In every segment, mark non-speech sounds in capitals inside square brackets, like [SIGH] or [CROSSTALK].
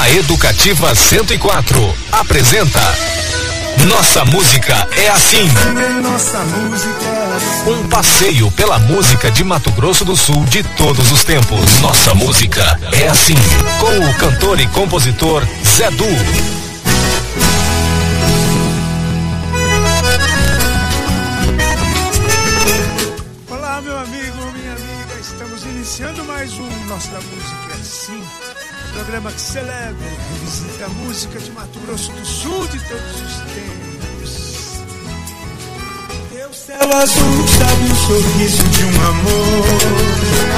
A Educativa 104 apresenta Nossa Música é Assim. Música. Um passeio pela música de Mato Grosso do Sul de todos os tempos. Nossa Música é Assim. Com o cantor e compositor Zé Du. Olá, meu amigo, minha amiga. Estamos iniciando mais um Nossa Música é Assim. Programa que celebra e revisita a música de Mato Grosso do Sul de todos os tempos. Teu céu azul sabe o sorriso de um amor.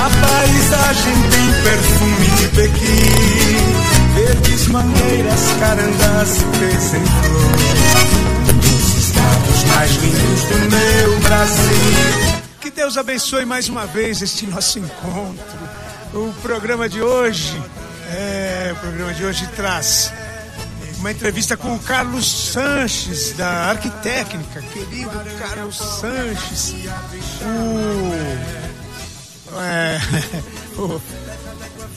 A paisagem tem perfume de Pequim. Verdes mangueiras, carandás e pés em flor. Dos estados mais lindos do meu Brasil. Que Deus abençoe mais uma vez este nosso encontro. O programa de hoje, é, o programa de hoje traz uma entrevista com o Carlos Sanches, da Arquitécnica, querido Carlos Sanches. O, é, [LAUGHS] o-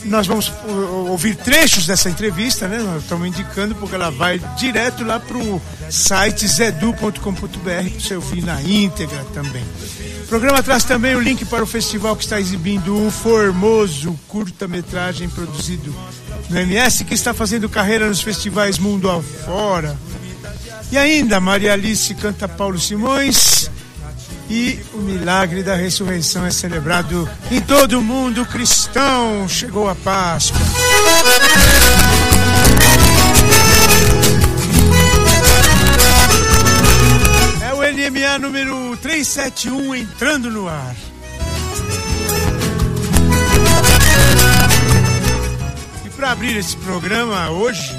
nós vamos ouvir trechos dessa entrevista, né? Nós estamos indicando porque ela vai direto lá para o site zedu.com.br para você ouvir na íntegra também. O programa traz também o link para o festival que está exibindo o Formoso curta-metragem produzido no MS, que está fazendo carreira nos festivais mundo afora. E ainda, Maria Alice canta Paulo Simões e o milagre da ressurreição é celebrado em todo o mundo cristão. Chegou a Páscoa. É o NMA número 371 entrando no ar. E para abrir esse programa hoje,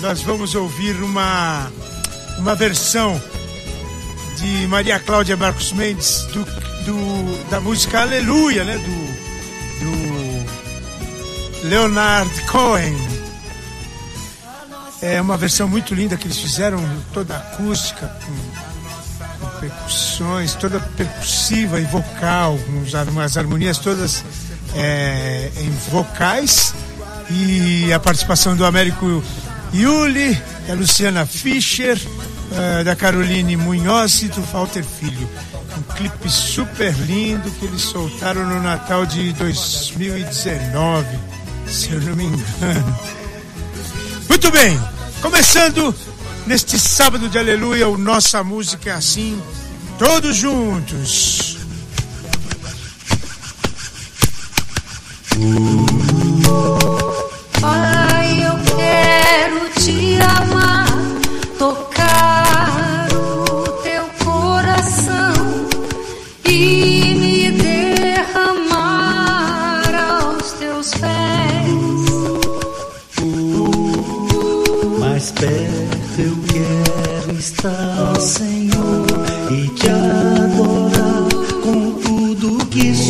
nós vamos ouvir uma, uma versão de Maria Cláudia Marcos Mendes do, do- da música Aleluia, né? Do, do Leonard Cohen. É uma versão muito linda que eles fizeram, toda acústica, com, com percussões, toda percussiva e vocal, com os har- as harmonias todas é, em vocais e a participação do Américo Yuli, da Luciana Fischer, eh, da Caroline Munhoz e do Walter Filho. Um clipe super lindo que eles soltaram no Natal de 2019, se eu não me engano. Muito bem, começando neste sábado de aleluia, o Nossa Música é Assim, todos juntos. Ai, eu quero te amar, tocar o teu coração e me derramar aos teus pés. Mais perto eu quero estar, Senhor, e te adorar com tudo que sou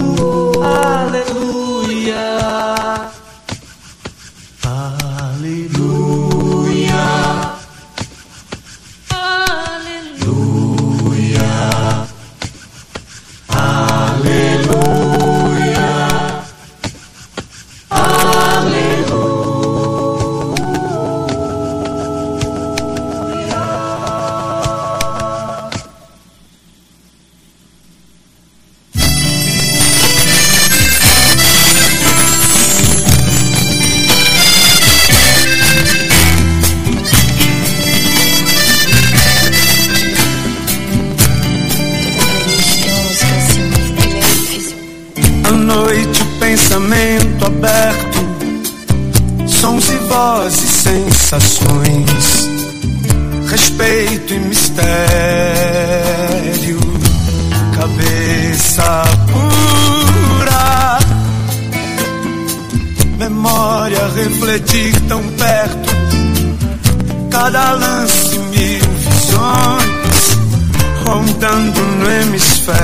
rondando no hemisfério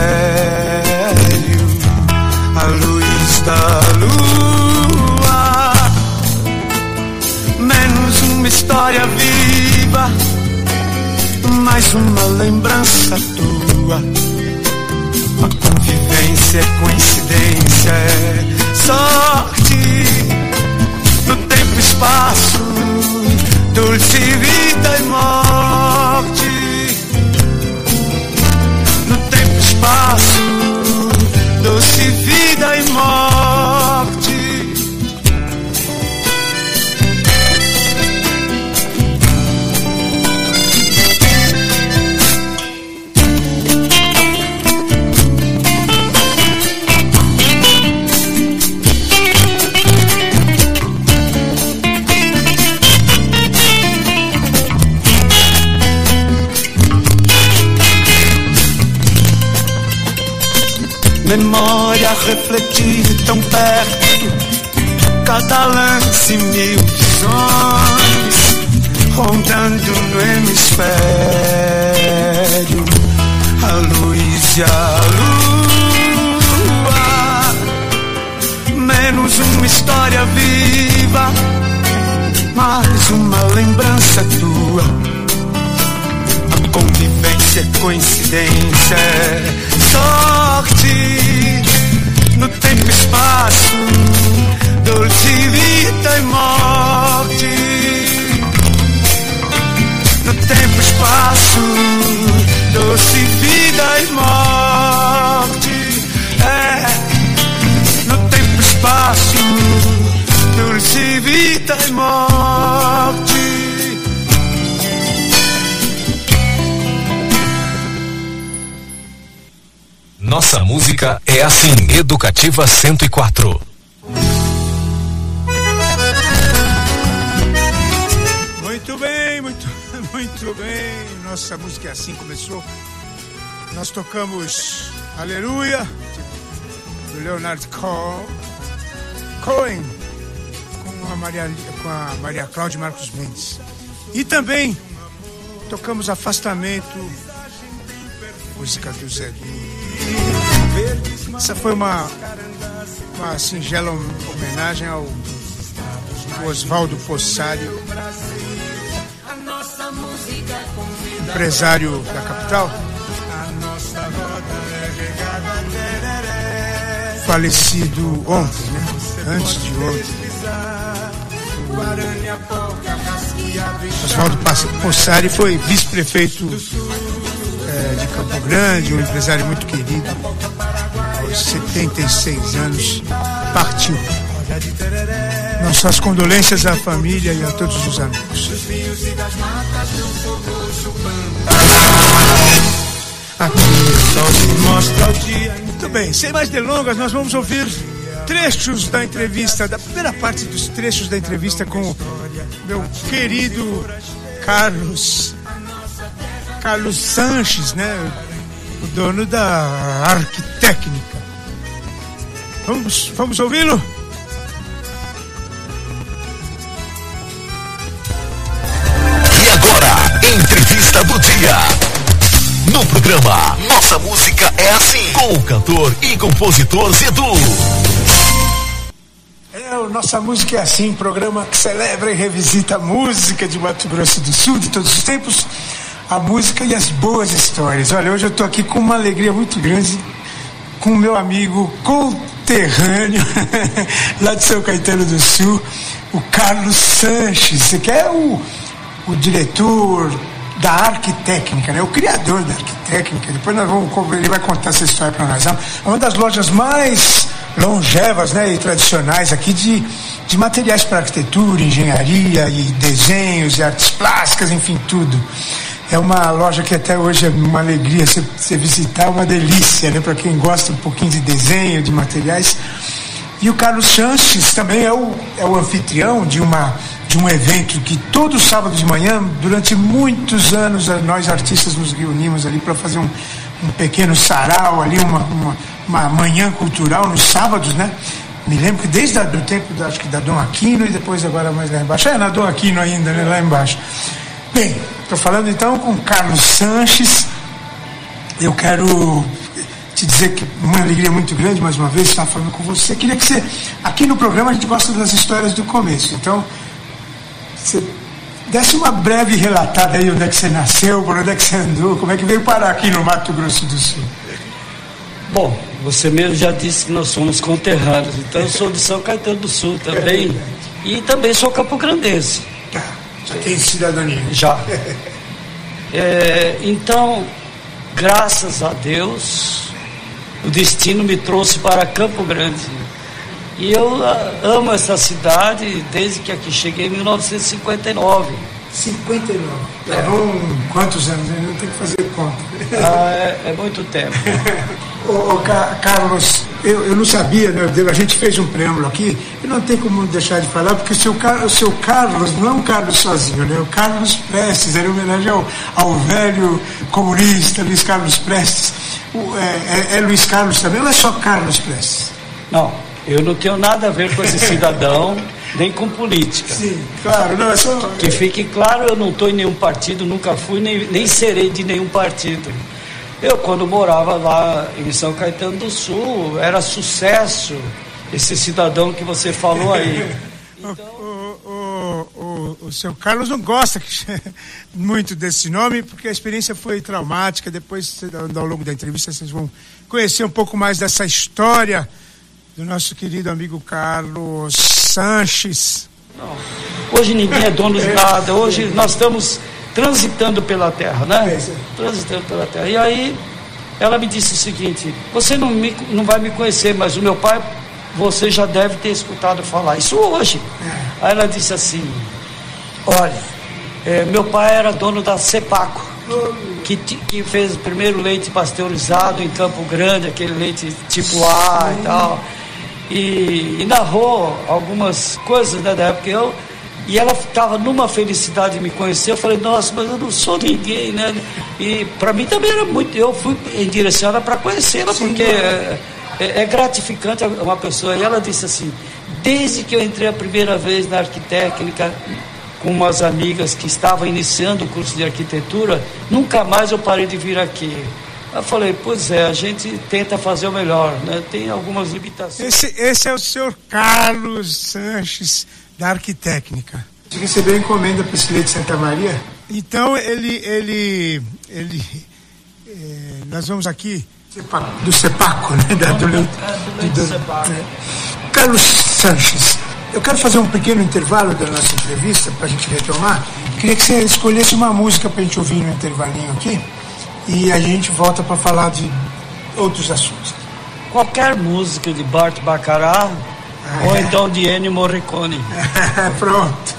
a luz da lua. Menos uma história viva, mais uma lembrança tua. A convivência é coincidência, é sorte. No tempo e espaço, dulce vida e morte. Doce vida e morte. Memória refletir tão perto, cada lance mil visões, rondando no hemisfério, a luz e a lua, menos uma história viva, mais uma lembrança tua. A convivência é coincidência, sorte no tempo e espaço, dulce vida e morte. É assim. Educativa 104. Muito bem, muito, [LAUGHS] muito bem. Nossa música é assim começou. Nós tocamos Aleluia, do Leonard Co- Cohen, com a Maria, com a Maria Cláudia Marcos Mendes. E também tocamos Afastamento, música do Zé Essa foi uma, uma singela homenagem ao Oswaldo Possário, empresário da capital, falecido ontem, né? Antes de ontem. Oswaldo Possari foi vice-prefeito eh, de Campo Grande, um empresário muito querido. Aos 76 anos, partiu. Nossas condolências à família e a todos os amigos. Aqui sol se mostra o dia. Muito bem, sem mais delongas, nós vamos ouvir trechos da entrevista, da primeira parte dos trechos da entrevista com meu querido Carlos. Carlos Sanches, né? O dono da Arquitécnica. Vamos, vamos ouvi-lo? E agora, entrevista do dia. No programa Nossa Música é Assim, com o cantor e compositor Zedu. É, o Nossa Música é Assim, programa que celebra e revisita a música de Mato Grosso do Sul de todos os tempos, a música e as boas histórias. Olha, hoje eu estou aqui com uma alegria muito grande com o meu amigo conterrâneo [LAUGHS] lá de São Caetano do Sul, o Carlos Sanches, que é o, o diretor da Arquitécnica, né? o criador da Arquitécnica. Depois nós vamos, ele vai contar essa história para nós. É uma das lojas mais longevas né, e tradicionais aqui de, de materiais para arquitetura, engenharia e desenhos e artes plásticas, enfim, tudo. É uma loja que até hoje é uma alegria você, visitar, uma delícia, né? Para quem gosta um pouquinho de desenho, de materiais. E o Carlos Chanches também é o, é o anfitrião de, uma, de um evento que todo sábado de manhã, durante muitos anos, nós artistas nos reunimos ali para fazer um, um pequeno sarau ali, uma, uma, uma manhã cultural nos sábados, né? Me lembro que desde o tempo, da, acho que da Dom Aquino e depois agora mais lá embaixo. É, na Dom Aquino ainda, né? Lá embaixo. Bem, estou falando então com Carlos Sanches. Eu quero te dizer que uma alegria muito grande mais uma vez estar falando com você. Queria que você, aqui no programa a gente gosta das histórias do começo. Então, você desse uma breve relatada aí onde é que você nasceu, por onde é que você andou, como é que veio parar aqui no Mato Grosso do Sul. Bom, você mesmo já disse que nós somos conterrâneos, então eu sou de São Caetano do Sul também e também sou campograndense. Tá, já tem cidadania? Já. É, então, graças a Deus, o destino me trouxe para Campo Grande. E eu ah, amo essa cidade desde que aqui cheguei em 1959. 59. É. Bom, quantos anos? Eu não tenho que fazer conta. Ah, é, é, muito tempo. [LAUGHS] ô, ô, Carlos, eu, eu não sabia, né? a gente fez um preâmbulo aqui, e não tem como deixar de falar, porque o seu, o seu Carlos não é um Carlos sozinho, né? O Carlos Prestes, era em homenagem ao, ao velho comunista Luiz Carlos Prestes. O, é, é, é Luiz Carlos também, ou é só Carlos Prestes? Não, eu não tenho nada a ver com esse [LAUGHS] cidadão. nem com política. Sim, claro, não, é só... Que fique claro, eu não estou em nenhum partido, nunca fui, nem, nem serei de nenhum partido. Eu, quando morava lá em São Caetano do Sul, era sucesso esse cidadão que você falou aí. [LAUGHS] Então... O, o, o, o, seu Carlos não gosta [LAUGHS] muito desse nome, porque a experiência foi traumática. Depois, ao longo da entrevista, vocês vão conhecer um pouco mais dessa história do nosso querido amigo Carlos Sanches. Não. Hoje ninguém é dono de nada. Hoje nós estamos transitando pela terra, né? Transitando pela terra. E aí ela me disse o seguinte: você não, me, não vai me conhecer, mas o meu pai, você já deve ter escutado falar isso hoje. É. Aí ela disse assim: olha, é, meu pai era dono da Cepaco. Que, que fez o primeiro leite pasteurizado em Campo Grande, aquele leite tipo A e tal e, e narrou algumas coisas né, da época. Eu, e ela estava numa felicidade de me conhecer. Eu falei, nossa, mas eu não sou ninguém, né? E para mim também era muito. Eu fui em direção para conhecê-la, porque é, é, é, gratificante uma pessoa. E ela disse assim: desde que eu entrei a primeira vez na arquitécnica, com umas amigas que estavam iniciando o curso de arquitetura, nunca mais eu parei de vir aqui. Eu falei, pois é, a gente tenta fazer o melhor, né? Tem algumas limitações. Esse, esse é o senhor Carlos Sanches, da Arquitécnica. Você recebeu encomenda para esse de Santa Maria? Então, ele, ele, ele, é, nós vamos aqui do CEPACO, né? Da, do, do, do, é. Carlos Sanches, eu quero fazer um pequeno intervalo da nossa entrevista para a gente retomar. Queria que você escolhesse uma música para a gente ouvir no intervalinho aqui e a gente volta para falar de outros assuntos. Qualquer música de Bart Bacharach ou é. então de Ennio Morricone. [LAUGHS] Pronto.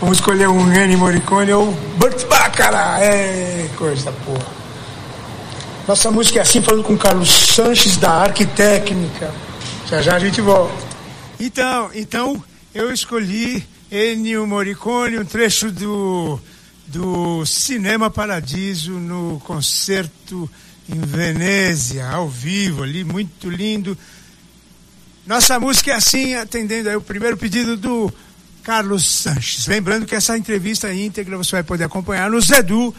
Vamos escolher um Ennio Morricone ou Bart Bacharach. É coisa boa. Nossa música é assim, falando com Carlos Sanches da Arquitécnica. Já já a gente volta. Então, então eu escolhi Ennio Morricone, um trecho do, do Cinema Paradiso no concerto em Venezia, ao vivo ali, muito lindo. Nossa música é assim, atendendo aí o primeiro pedido do Carlos Sanches. Lembrando que essa entrevista íntegra você vai poder acompanhar no zedu.com.br.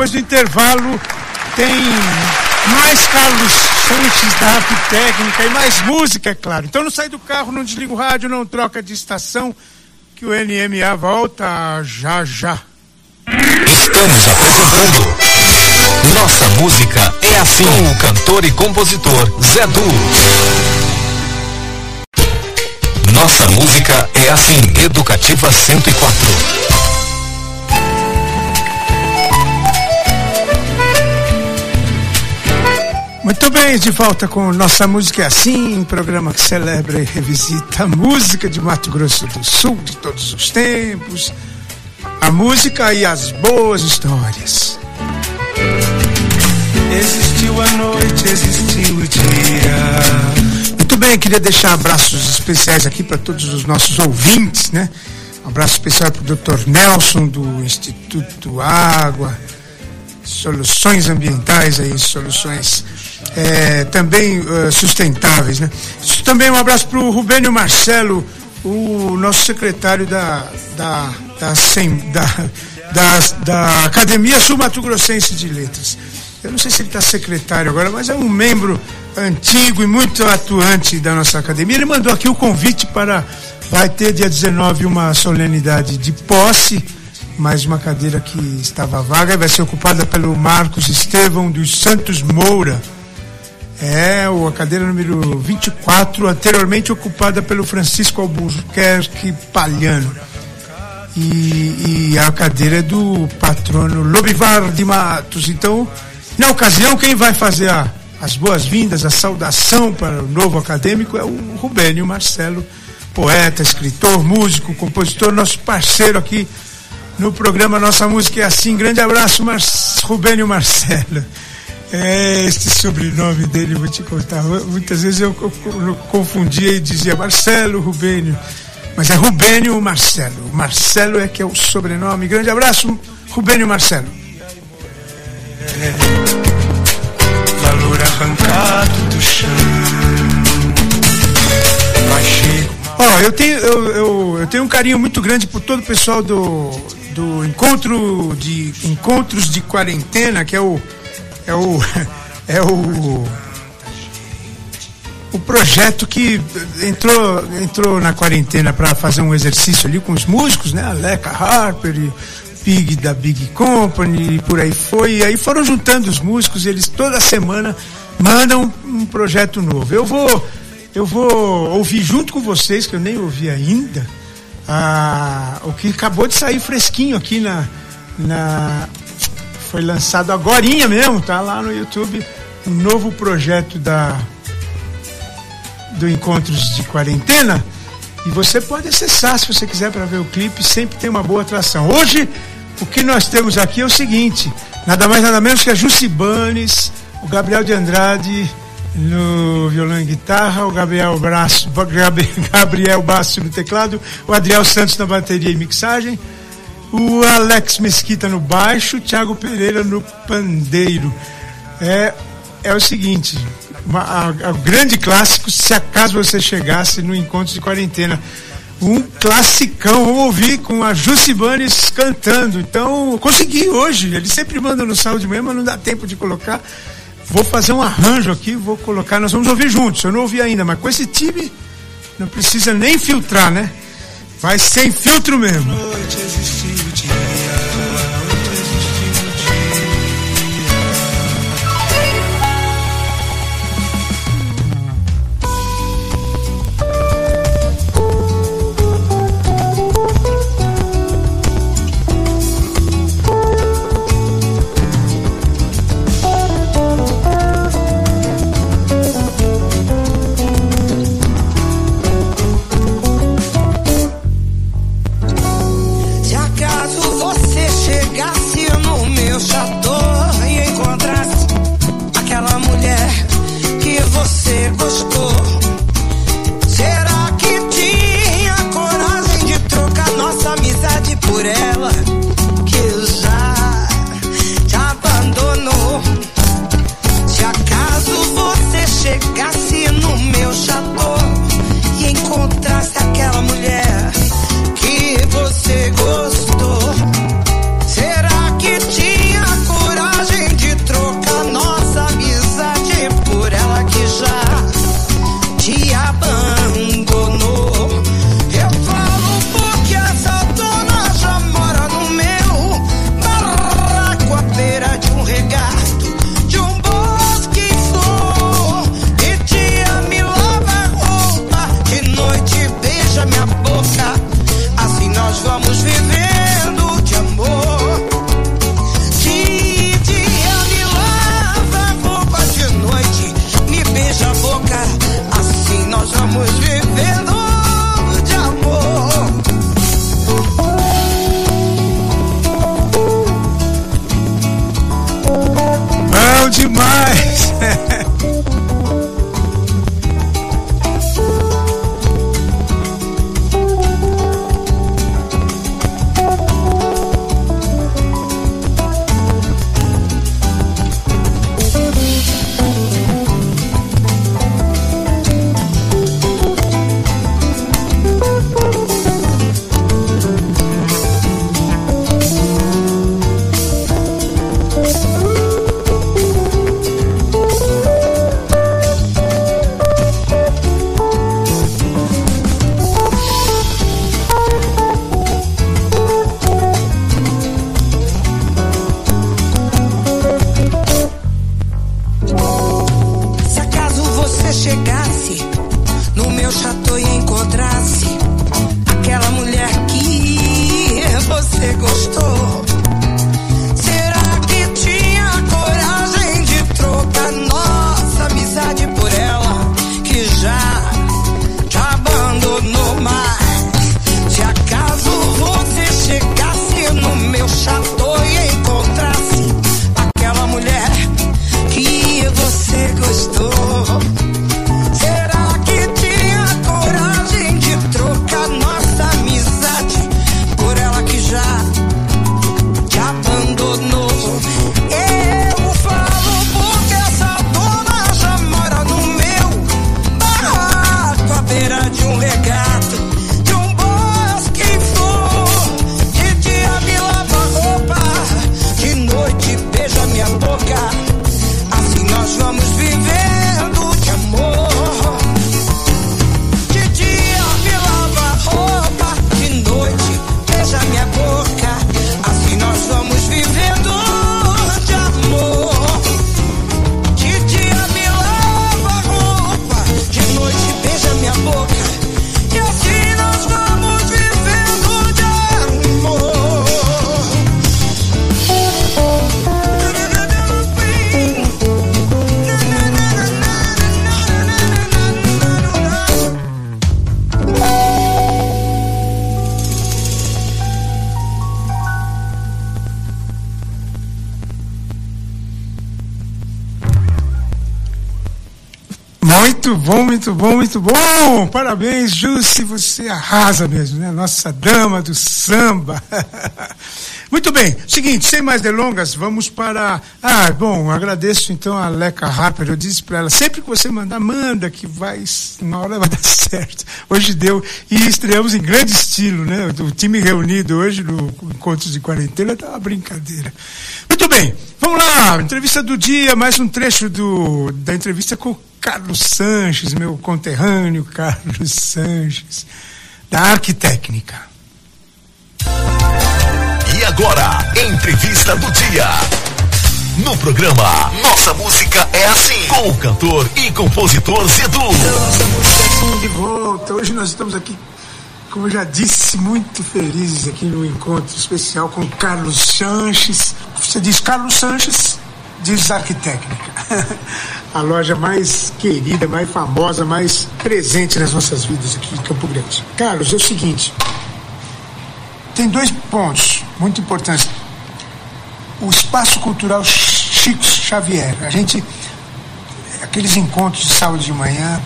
depois do intervalo tem mais Carlos Sanches da Arte Técnica e mais música, é claro. Então não sai do carro, não desliga o rádio, não troca de estação, que o NMA volta já já. Estamos apresentando Nossa Música é Assim, com o cantor e compositor Zé Du. Nossa Música é Assim, Educativa 104. Muito bem, de volta com Nossa Música é Assim, um programa que celebra e revisita a música de Mato Grosso do Sul de todos os tempos, a música e as boas histórias. Existiu a noite, existiu o dia. Muito bem, queria deixar abraços especiais aqui para todos os nossos ouvintes, né? Um abraço especial para o Dr. Nelson do Instituto Água, soluções ambientais aí, soluções é, também uh, sustentáveis. Né? Também um abraço para o Rubênio Marcelo, o nosso secretário da, da, da, sem, da da, da Academia Sul-Mato Grossense de Letras. Eu não sei se ele está secretário agora, mas é um membro antigo e muito atuante da nossa academia. Ele mandou aqui o convite para. Vai ter dia 19 uma solenidade de posse, mais uma cadeira que estava vaga, vai ser ocupada pelo Marcos Estevão dos Santos Moura. É, a cadeira número 24, anteriormente ocupada pelo Francisco Albuquerque Palhano. E, e a cadeira é do patrono Lobivar de Matos. Então, na ocasião, quem vai fazer a, as boas-vindas, a saudação para o novo acadêmico é o Rubênio Marcelo, poeta, escritor, músico, compositor, nosso parceiro aqui no programa Nossa Música é Assim. Grande abraço, Mar Rubênio Marcelo. É, este sobrenome dele, vou te contar. Muitas vezes eu, eu, eu confundia e dizia Marcelo Rubênio, mas é Rubênio Marcelo. Marcelo é que é o sobrenome. Grande abraço, Rubênio Marcelo valor arrancado do chão. Ó, oh, eu tenho, eu, eu, eu, tenho um carinho muito grande por todo o pessoal do, do encontro de encontros de quarentena, que é o é o [LAUGHS] é o o projeto que entrou entrou na quarentena para fazer um exercício ali com os músicos, né? A Leca Harper e Big da Big Company e por aí foi. E aí foram juntando os músicos, eles toda semana mandam um projeto novo. Eu vou eu vou ouvir junto com vocês, que eu nem ouvi ainda, a, o que acabou de sair fresquinho aqui na, na foi lançado agora mesmo, tá lá no YouTube, um novo projeto da do Encontros de Quarentena e você pode acessar se você quiser para ver o clipe, sempre tem uma boa atração. Hoje, o que nós temos aqui é o seguinte: nada mais nada menos que a Jucibanes, o Gabriel de Andrade no violão e guitarra, o Gabriel Braço, Gabriel Basso no teclado, o Adriel Santos na bateria e mixagem, o Alex Mesquita no baixo, o Thiago Pereira no pandeiro. É, é o seguinte, o grande clássico, se acaso você chegasse no encontro de quarentena. Um classicão, vamos ouvir com a Jucibanes cantando. Então, consegui hoje. Eles sempre mandam no sábado de manhã, mas não dá tempo de colocar. Vou fazer um arranjo aqui, vou colocar, nós vamos ouvir juntos. Eu não ouvi ainda, mas com esse time não precisa nem filtrar, né? Vai sem filtro mesmo. Noite existiu Muito bom, muito bom, muito bom! Parabéns, Jussi, você arrasa mesmo, né? Nossa dama do samba. [LAUGHS] Muito bem, seguinte, sem mais delongas, vamos para. Ah, bom, agradeço então a Leca Harper. Eu disse para ela: sempre que você mandar, manda, que vai, uma hora vai [LAUGHS] dar certo. Hoje deu, e estreamos em grande estilo, né? O time reunido hoje no Encontros de Quarentena tá uma brincadeira. Muito bem, vamos lá, entrevista do dia, mais um trecho do, da entrevista com Carlos Sanches, meu conterrâneo Carlos Sanches, da Arquitécnica. E agora, entrevista do dia. No programa Nossa Música é Assim, com o cantor e compositor Zedu. Nossa música é assim de volta. Hoje nós estamos aqui, como eu já disse, muito felizes aqui no encontro especial com Carlos Sanches. Você diz Carlos Sanches, diz Arquitécnica. [LAUGHS] a loja mais querida, mais famosa, mais presente nas nossas vidas aqui em Campo Grande. Carlos, é o seguinte: tem dois pontos muito importantes. O espaço cultural Chico Xavier. A gente. Aqueles encontros de sábado de manhã,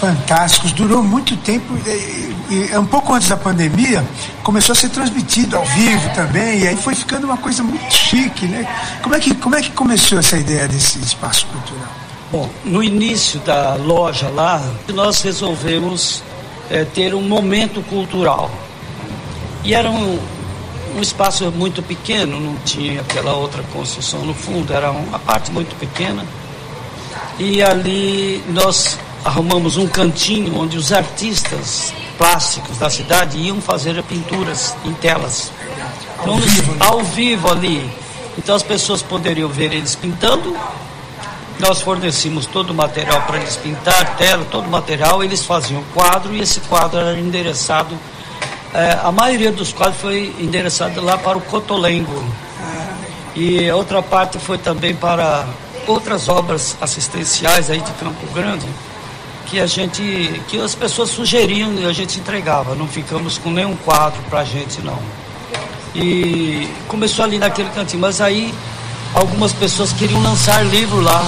fantásticos, durou muito tempo, e, e, um pouco antes da pandemia, começou a ser transmitido ao vivo também, e aí foi ficando uma coisa muito chique, né? Como é que, como é que começou essa ideia desse espaço cultural? Bom, no início da loja lá, nós resolvemos é, ter um momento cultural. E era um, um espaço muito pequeno, não tinha aquela outra construção no fundo, era uma parte muito pequena. E ali nós arrumamos um cantinho onde os artistas plásticos da cidade iam fazer pinturas em telas. Então, ao vivo ali. Então as pessoas poderiam ver eles pintando. Nós fornecíamos todo o material para eles pintar, tela, todo o material, eles faziam o quadro e esse quadro era endereçado. Eh, a maioria dos quadros foi endereçado lá para o Cotolengo. E outra parte foi também para outras obras assistenciais aí de Campo Grande que a gente, que as pessoas sugeriam e a gente entregava. Não ficamos com nenhum quadro para a gente não. E começou ali naquele cantinho, mas aí algumas pessoas queriam lançar livro lá.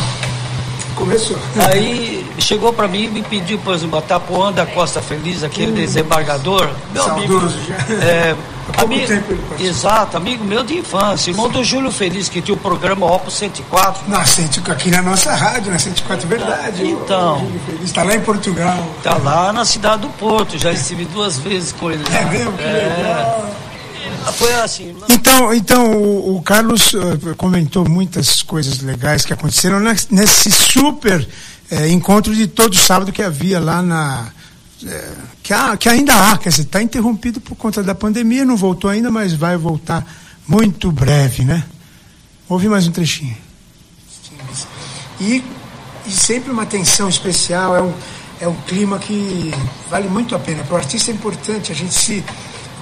Começou. Aí chegou para mim e me pediu, por exemplo, a Tapuã da Costa Feliz, aquele Hum. desembargador. Meu amigo, já. é, amigo, exato, amigo meu de infância, irmão do Júlio Feliz, que tinha o programa Opus 104. Na 104, aqui na nossa rádio, na 104, verdade. Então. O Júlio Feliz Está lá em Portugal. Tá lá na cidade do Porto, já estive duas vezes com ele lá. É mesmo? Que legal. Foi assim. Então, então o, o Carlos eh, comentou muitas coisas legais que aconteceram nes- nesse super eh, encontro de todo sábado que havia lá na. eh, que, há- que ainda há, quer dizer, está interrompido por conta da pandemia, não voltou ainda, mas vai voltar muito breve, né? Ouve mais um trechinho. E, e sempre uma atenção especial, é um, é um clima que vale muito a pena. Para o artista é importante a gente se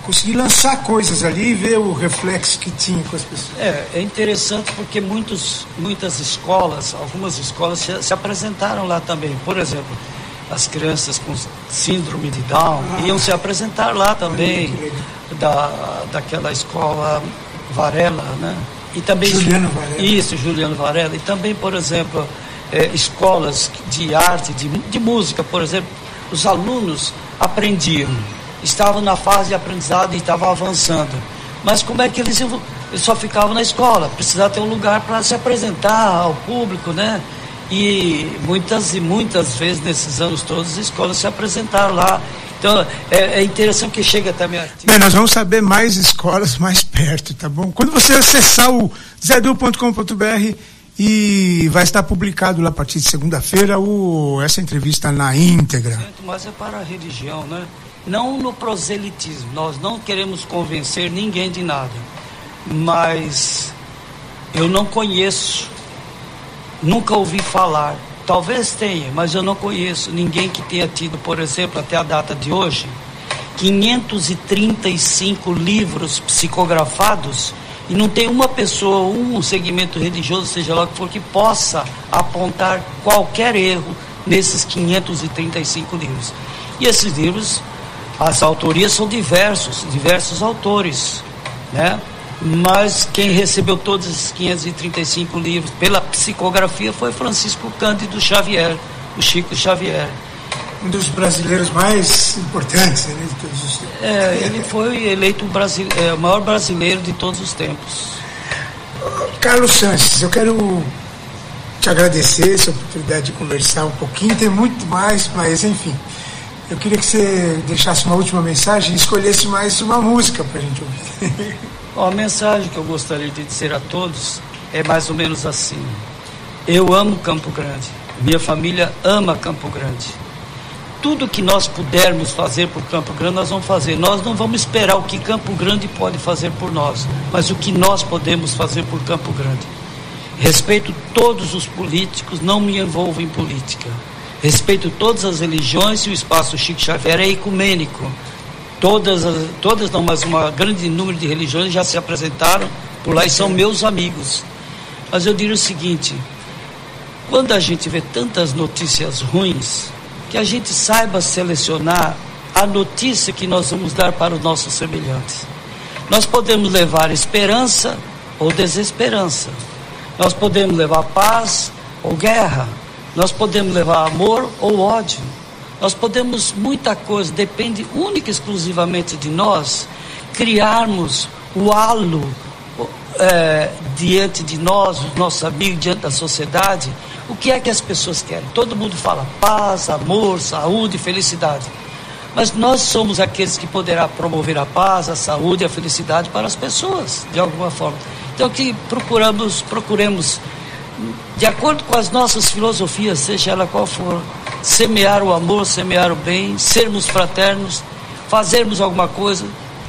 conseguir lançar coisas ali e ver o reflexo que tinha com as pessoas. É, é interessante porque muitos, muitas escolas, algumas escolas se, se apresentaram lá também. Por exemplo, as crianças com síndrome de Down iam se apresentar lá também, da, daquela escola Varela, né? E também Juliano Varela. Isso, Juliano Varela. E também, por exemplo, eh, escolas de arte, de, de música, por exemplo, os alunos aprendiam, estavam na fase de aprendizado e estavam avançando. Mas como é que eles, eles só ficavam na escola? Precisava ter um lugar para se apresentar ao público, né? E muitas e muitas vezes nesses anos todos as escolas se apresentaram lá. Então é, é interessante que chega até a minha Bem, nós vamos saber mais escolas mais perto, tá bom? Quando você acessar o zedu.com.br E vai estar publicado lá a partir de segunda-feira essa entrevista na íntegra. Mas é para a religião, né? Não no proselitismo. Nós não queremos convencer ninguém de nada. Mas eu não conheço, nunca ouvi falar. Talvez tenha, mas eu não conheço ninguém que tenha tido, por exemplo, até a data de hoje, 535 livros psicografados e não tem uma pessoa, um segmento religioso, seja lá o que for, que possa apontar qualquer erro nesses 535 livros. E esses livros, as autorias são diversos, diversos autores, né? Mas quem recebeu todos esses 535 livros pela psicografia foi Francisco Cândido Xavier, o Chico Xavier um dos brasileiros mais importantes né, de todos os tempos. É, ele foi eleito é, o maior brasileiro de todos os tempos. Carlos Sanches, eu quero te agradecer essa oportunidade de conversar um pouquinho, tem muito mais, mas enfim. Eu queria que você deixasse uma última mensagem e escolhesse mais uma música para a gente ouvir. [LAUGHS] A mensagem que eu gostaria de dizer a todos é mais ou menos assim. Eu amo Campo Grande. Minha família ama Campo Grande tudo que nós pudermos fazer por Campo Grande, nós vamos fazer. Nós não vamos esperar o que Campo Grande pode fazer por nós, mas o que nós podemos fazer por Campo Grande. Respeito todos os políticos, não me envolvo em política. Respeito todas as religiões e o espaço Chico Xavier é ecumênico. Todas, todas não, mas um grande número de religiões já se apresentaram por lá e são meus amigos. Mas eu diria o seguinte: quando a gente vê tantas notícias ruins, que a gente saiba selecionar a notícia que nós vamos dar para os nossos semelhantes. Nós podemos levar esperança ou desesperança. Nós podemos levar paz ou guerra. Nós podemos levar amor ou ódio. Nós podemos muita coisa, depende única e exclusivamente de nós, criarmos o halo é, diante de nós, os nossos amigos, diante da sociedade, o que é que as pessoas querem? Todo mundo fala paz, amor, saúde, felicidade. Mas nós somos aqueles que poderá promover a paz, a saúde e a felicidade para as pessoas, de alguma forma. Então que procuramos, procuremos, de acordo com as nossas filosofias, seja ela qual for, semear o amor, semear o bem, sermos fraternos, fazermos alguma coisa,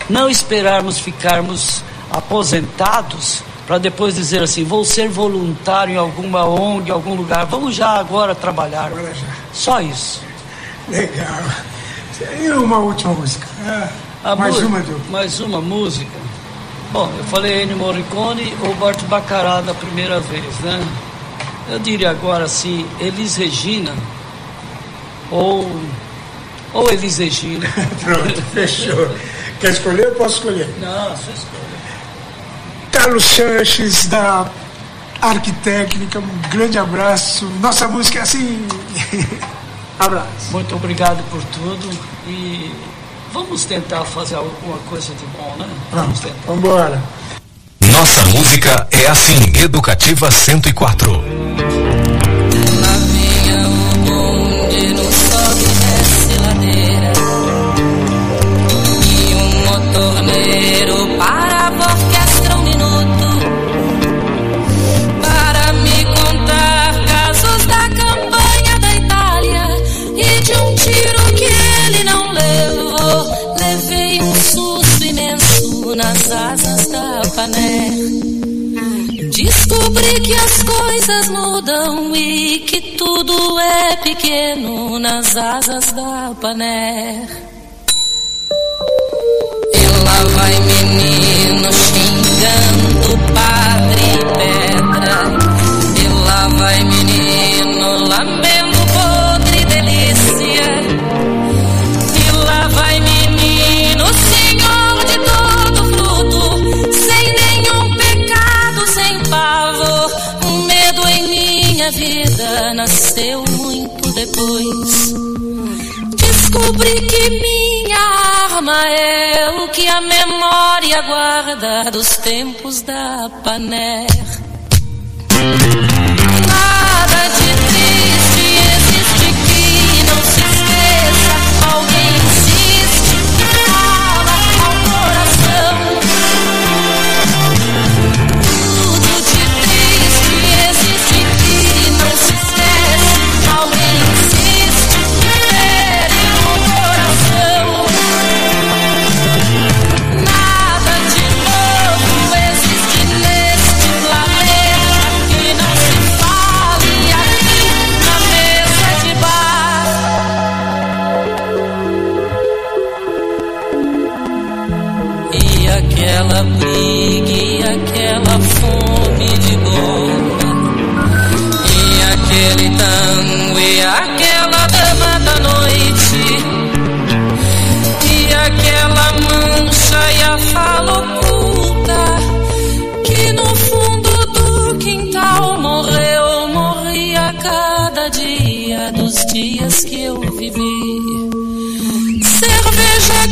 não esperarmos ficarmos aposentados para depois dizer assim, vou ser voluntário em alguma ONG, em algum lugar. Vamos já agora trabalhar. Agora já. Só isso. Legal. E uma última música? Ah, mais uma, do... Mais uma música. Bom, eu falei Ennio Morricone ou Bart Baccarat da primeira vez, né? Eu diria agora assim, Elis Regina ou ou Elis Regina. [LAUGHS] Pronto, fechou. Quer escolher? Eu posso escolher. Não, você escolhe. Carlos Sanches, da Arquitécnica, um grande abraço. Nossa música é assim. [LAUGHS] abraço. Muito obrigado por tudo e vamos tentar fazer alguma coisa de bom, né? Vamos tentar. Vamos embora. Nossa música é assim, Educativa 104. Descobri tudo é pequeno nas asas da pané. Que minha arma é o que a memória guarda dos tempos da paner. Nada de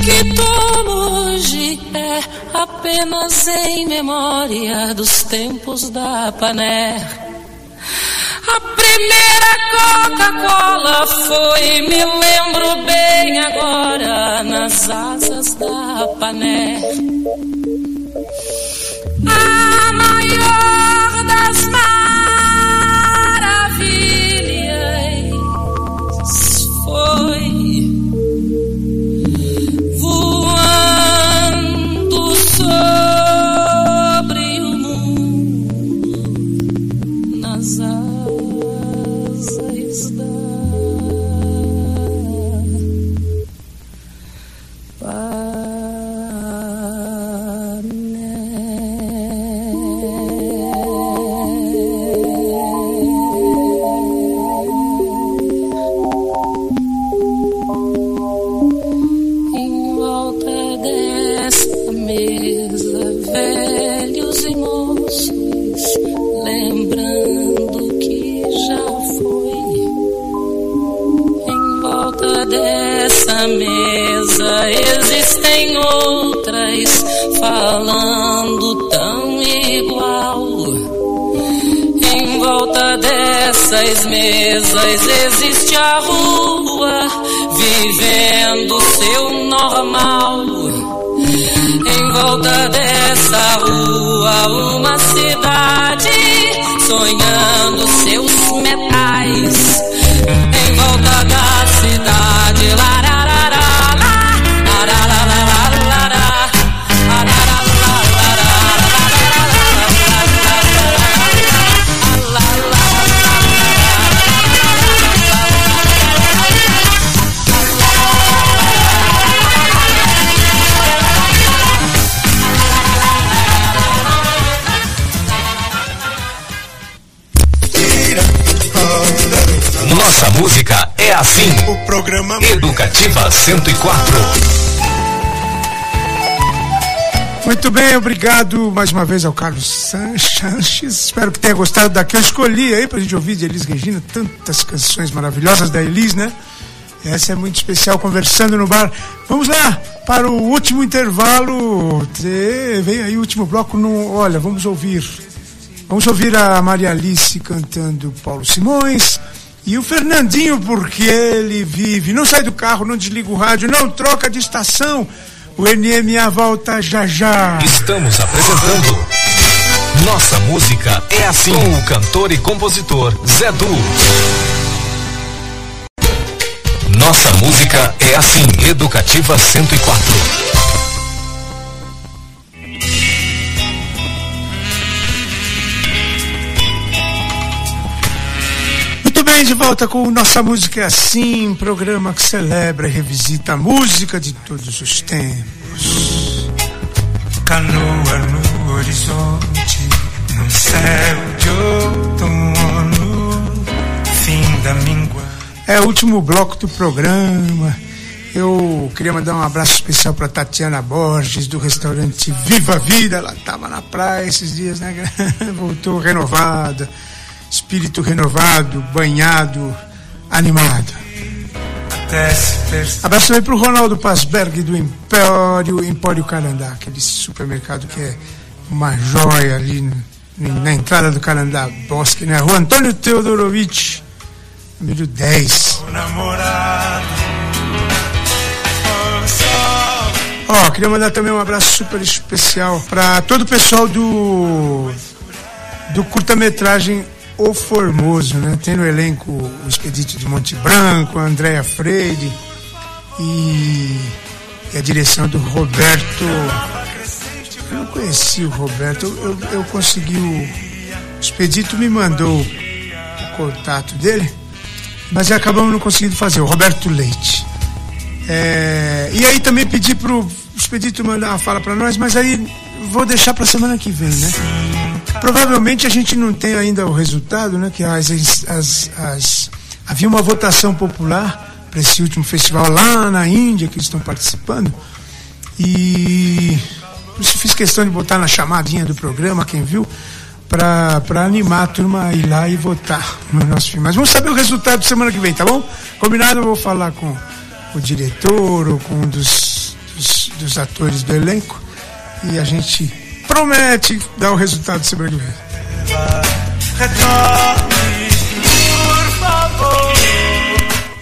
que tomo hoje é apenas em memória dos tempos da pané. A primeira Coca-Cola foi, me lembro bem agora, nas asas da pané. A maior das maravilhas dessas mesas existe a rua vivendo seu normal. Em volta dessa rua, uma cidade sonhando seus metais. Em volta da cidade, lararara, assim. O programa Educativa 104. Muito bem, obrigado mais uma vez ao Carlos Sanches. Espero que tenha gostado da que eu escolhi aí pra gente ouvir de Elis Regina. Tantas canções maravilhosas da Elis, né? Essa é muito especial, conversando no bar. Vamos lá para o último intervalo. Te- Vem aí o último bloco. No... Olha, vamos ouvir. Vamos ouvir a Maria Alice cantando Paulo Simões. E o Fernandinho, porque ele vive. Não sai do carro, não desliga o rádio, não troca de estação. O NMA volta já já. Estamos apresentando Nossa música é assim. Com o cantor e compositor Zé Du. Nossa música é assim. Educativa 104. Bem, de volta com Nossa Música é Assim, programa que celebra e revisita a música de todos os tempos. Canoa no horizonte, num céu de outono, fim da míngua. É o último bloco do programa. Eu queria mandar um abraço especial para Tatiana Borges, do restaurante Viva Vida. Ela estava na praia esses dias, né? [LAUGHS] Voltou renovada, espírito renovado, banhado, animado. Abraço também para o Ronaldo Pasberg, do Empório, Empório Carandá, aquele supermercado que é uma joia ali na entrada do Carandá Bosque, né? Rua Antônio Teodorovitch, número 10. namorado. Oh. Ó, queria mandar também um abraço super especial para todo o pessoal do do curta-metragem O Formoso, né? Tem no elenco o Expedito de Monte Branco, a Andréa Freire e, e a direção do Roberto. Eu não conheci o Roberto, eu, eu, consegui o. O Expedito me mandou o contato dele, mas acabamos não conseguindo fazer, o Roberto Leite. É, e aí também pedi pro Expedito mandar uma fala para nós, mas aí vou deixar para semana que vem, né? Provavelmente a gente não tem ainda o resultado, né? Que as, as, as havia uma votação popular para esse último festival lá na Índia que eles estão participando e por isso fiz questão de botar na chamadinha do programa quem viu para animar a turma a ir lá e votar no nosso filme. Mas vamos saber o resultado semana que vem, tá bom? Combinado, eu vou falar com o diretor ou com um dos, dos, dos atores do elenco e a gente promete dar o resultado que vem.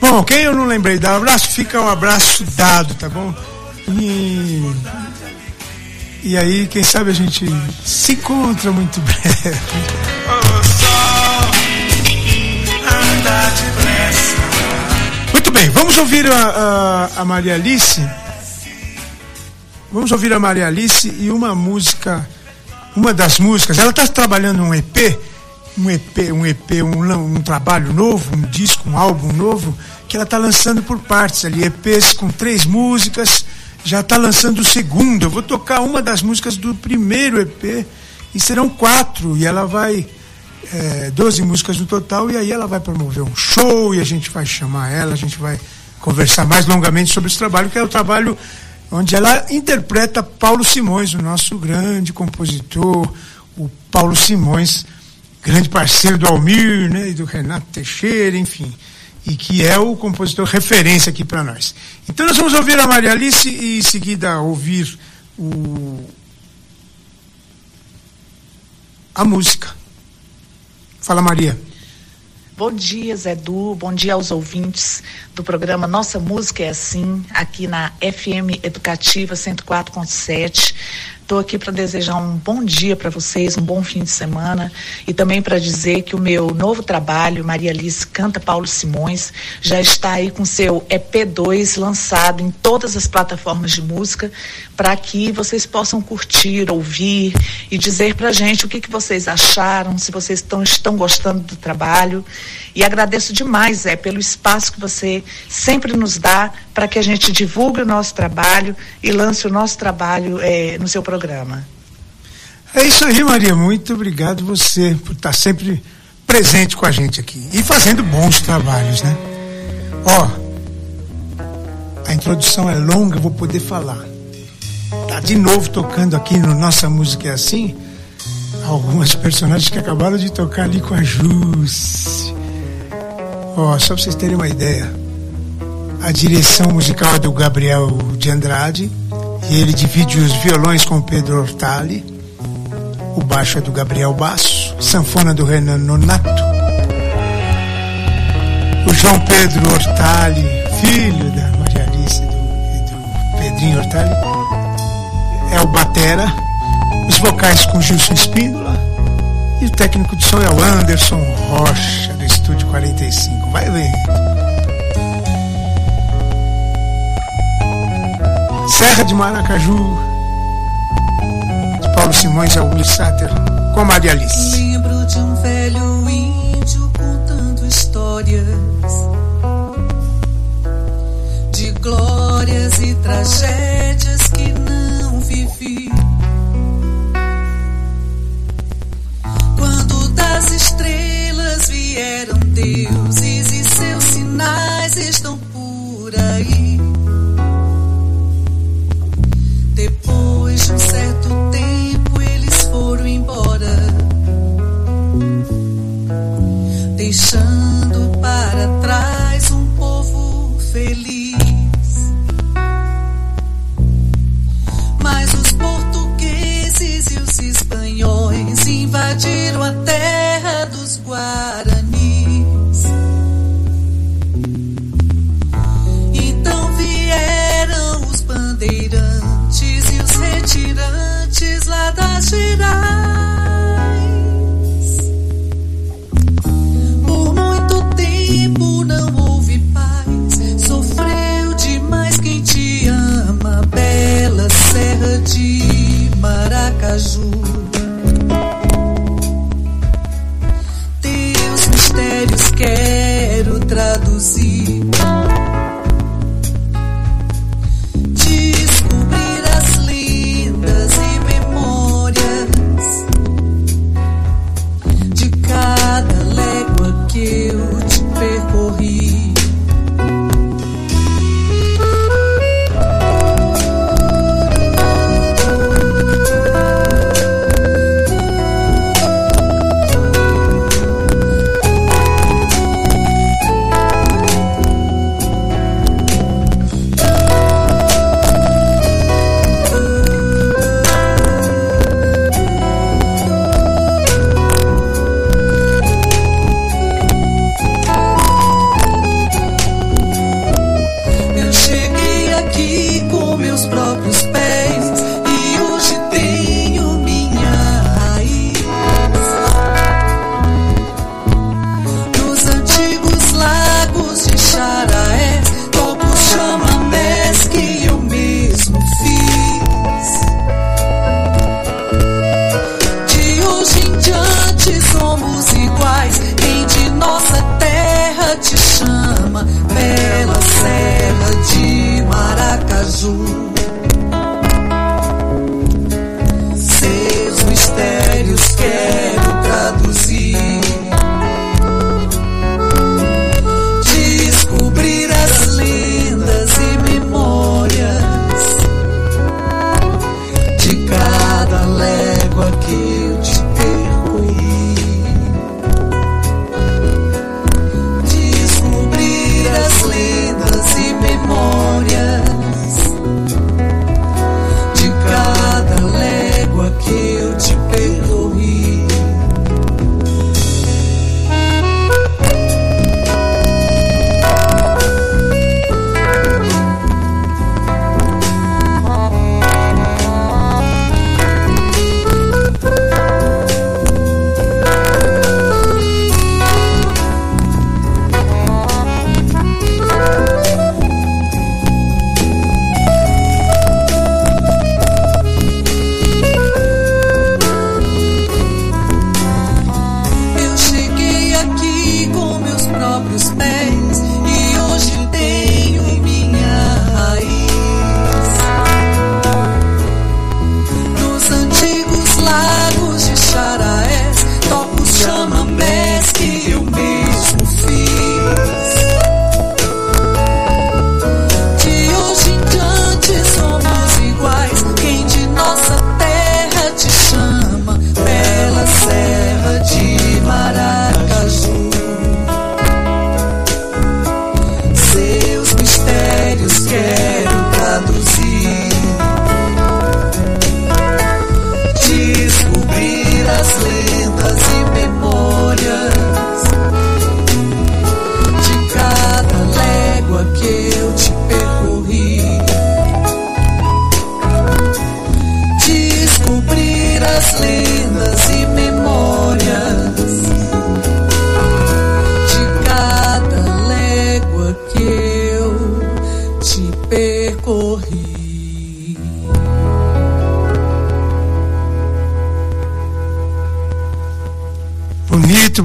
Bom, quem eu não lembrei dar abraço, fica um abraço dado, tá bom? E, e aí, quem sabe a gente se encontra muito breve. Muito bem, vamos ouvir a, a, a Maria Alice Vamos ouvir a Maria Alice e uma música, uma das músicas. Ela está trabalhando um EP, um EP, um EP, um, um, trabalho novo, um disco, um álbum novo, que ela está lançando por partes ali, EPs com três músicas. Já está lançando o segundo. Eu vou tocar uma das músicas do primeiro EP e serão quatro. E ela vai é, 12 músicas no total, e aí ela vai promover um show e a gente vai chamar ela, a gente vai conversar mais longamente sobre esse trabalho, que é o trabalho onde ela interpreta Paulo Simões, o nosso grande compositor, o Paulo Simões, grande parceiro do Almir, né, e do Renato Teixeira, enfim, e que é o compositor referência aqui para nós. Então nós vamos ouvir a Maria Alice e em seguida ouvir o a música. Fala Maria. Bom dia, Zé Du. Bom dia aos ouvintes do programa Nossa Música é Assim, aqui na FM Educativa 104.7. Estou aqui para desejar um bom dia para vocês, um bom fim de semana e também para dizer que o meu novo trabalho, Maria Alice Canta Paulo Simões, já está aí com seu EP2 lançado em todas as plataformas de música para que vocês possam curtir, ouvir e dizer para gente o que, que vocês acharam, se vocês estão, estão gostando do trabalho. E agradeço demais, é, pelo espaço que você sempre nos dá para que a gente divulgue o nosso trabalho e lance o nosso trabalho é, no seu programa. É isso aí, Maria. Muito obrigado você por estar sempre presente com a gente aqui e fazendo bons trabalhos, né? Ó, a introdução é longa, vou poder falar. Tá de novo tocando aqui no Nossa Música é Assim, algumas personagens que acabaram de tocar ali com a Jus. Ó, só pra vocês terem uma ideia. A direção musical é do Gabriel de Andrade. E ele divide os violões com o Pedro Hortali. O baixo é do Gabriel Basso. Sanfona do Renan Nonato. O João Pedro Hortali, filho da Maria Alice e do Pedrinho Hortali, é o Batera. Os vocais com Gilson Espíndola. E o técnico de som é o Anderson Rocha, Estúdio 45. Vai ver. Serra de Maracaju, de Paulo Simões ao Will Satter, com Maria Alice. Lembro de um velho índio contando histórias de glórias e tragédias que não deuses e seus sinais estão por aí.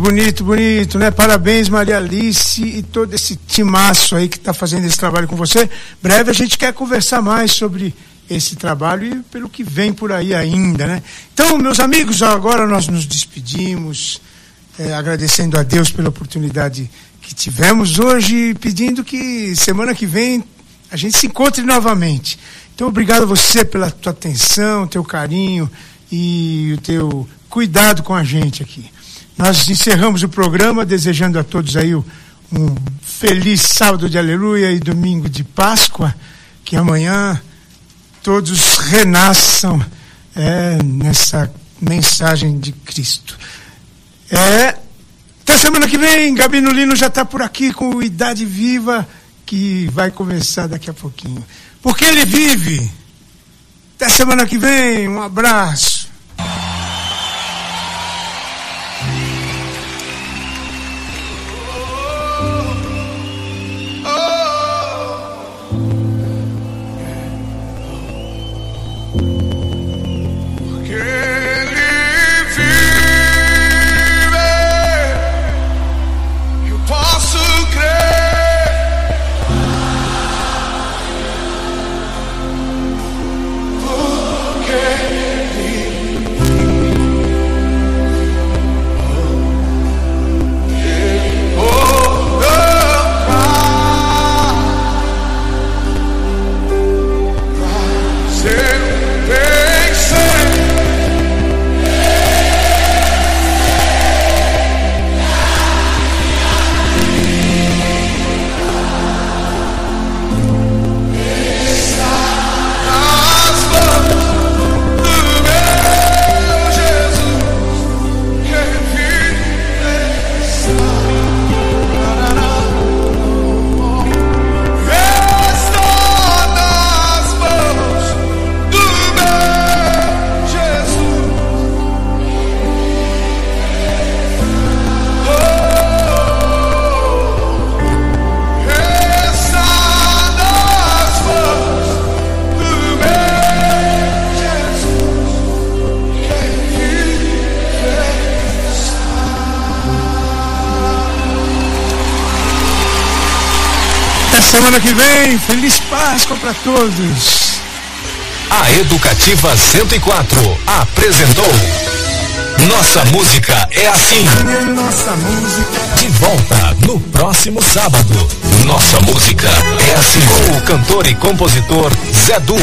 Bonito, bonito, né? Parabéns, Maria Alice e todo esse timaço aí que está fazendo esse trabalho com você. Breve a gente quer conversar mais sobre esse trabalho e pelo que vem por aí ainda, né? Então, meus amigos, agora nós nos despedimos, eh, agradecendo a Deus pela oportunidade que tivemos hoje, e pedindo que semana que vem a gente se encontre novamente. Então, obrigado a você pela tua atenção, teu carinho e o teu cuidado com a gente aqui. Nós encerramos o programa desejando a todos aí um feliz sábado de aleluia e domingo de Páscoa, que amanhã todos renasçam é, nessa mensagem de Cristo. É, até semana que vem, Gabino Lino já está por aqui com o Idade Viva, que vai começar daqui a pouquinho. Porque ele vive. Até semana que vem, um abraço. Para todos. A Educativa 104 apresentou Nossa Música é Assim. Nossa música. De volta no próximo sábado. Nossa Música é Assim. Com o cantor e compositor Zé Du.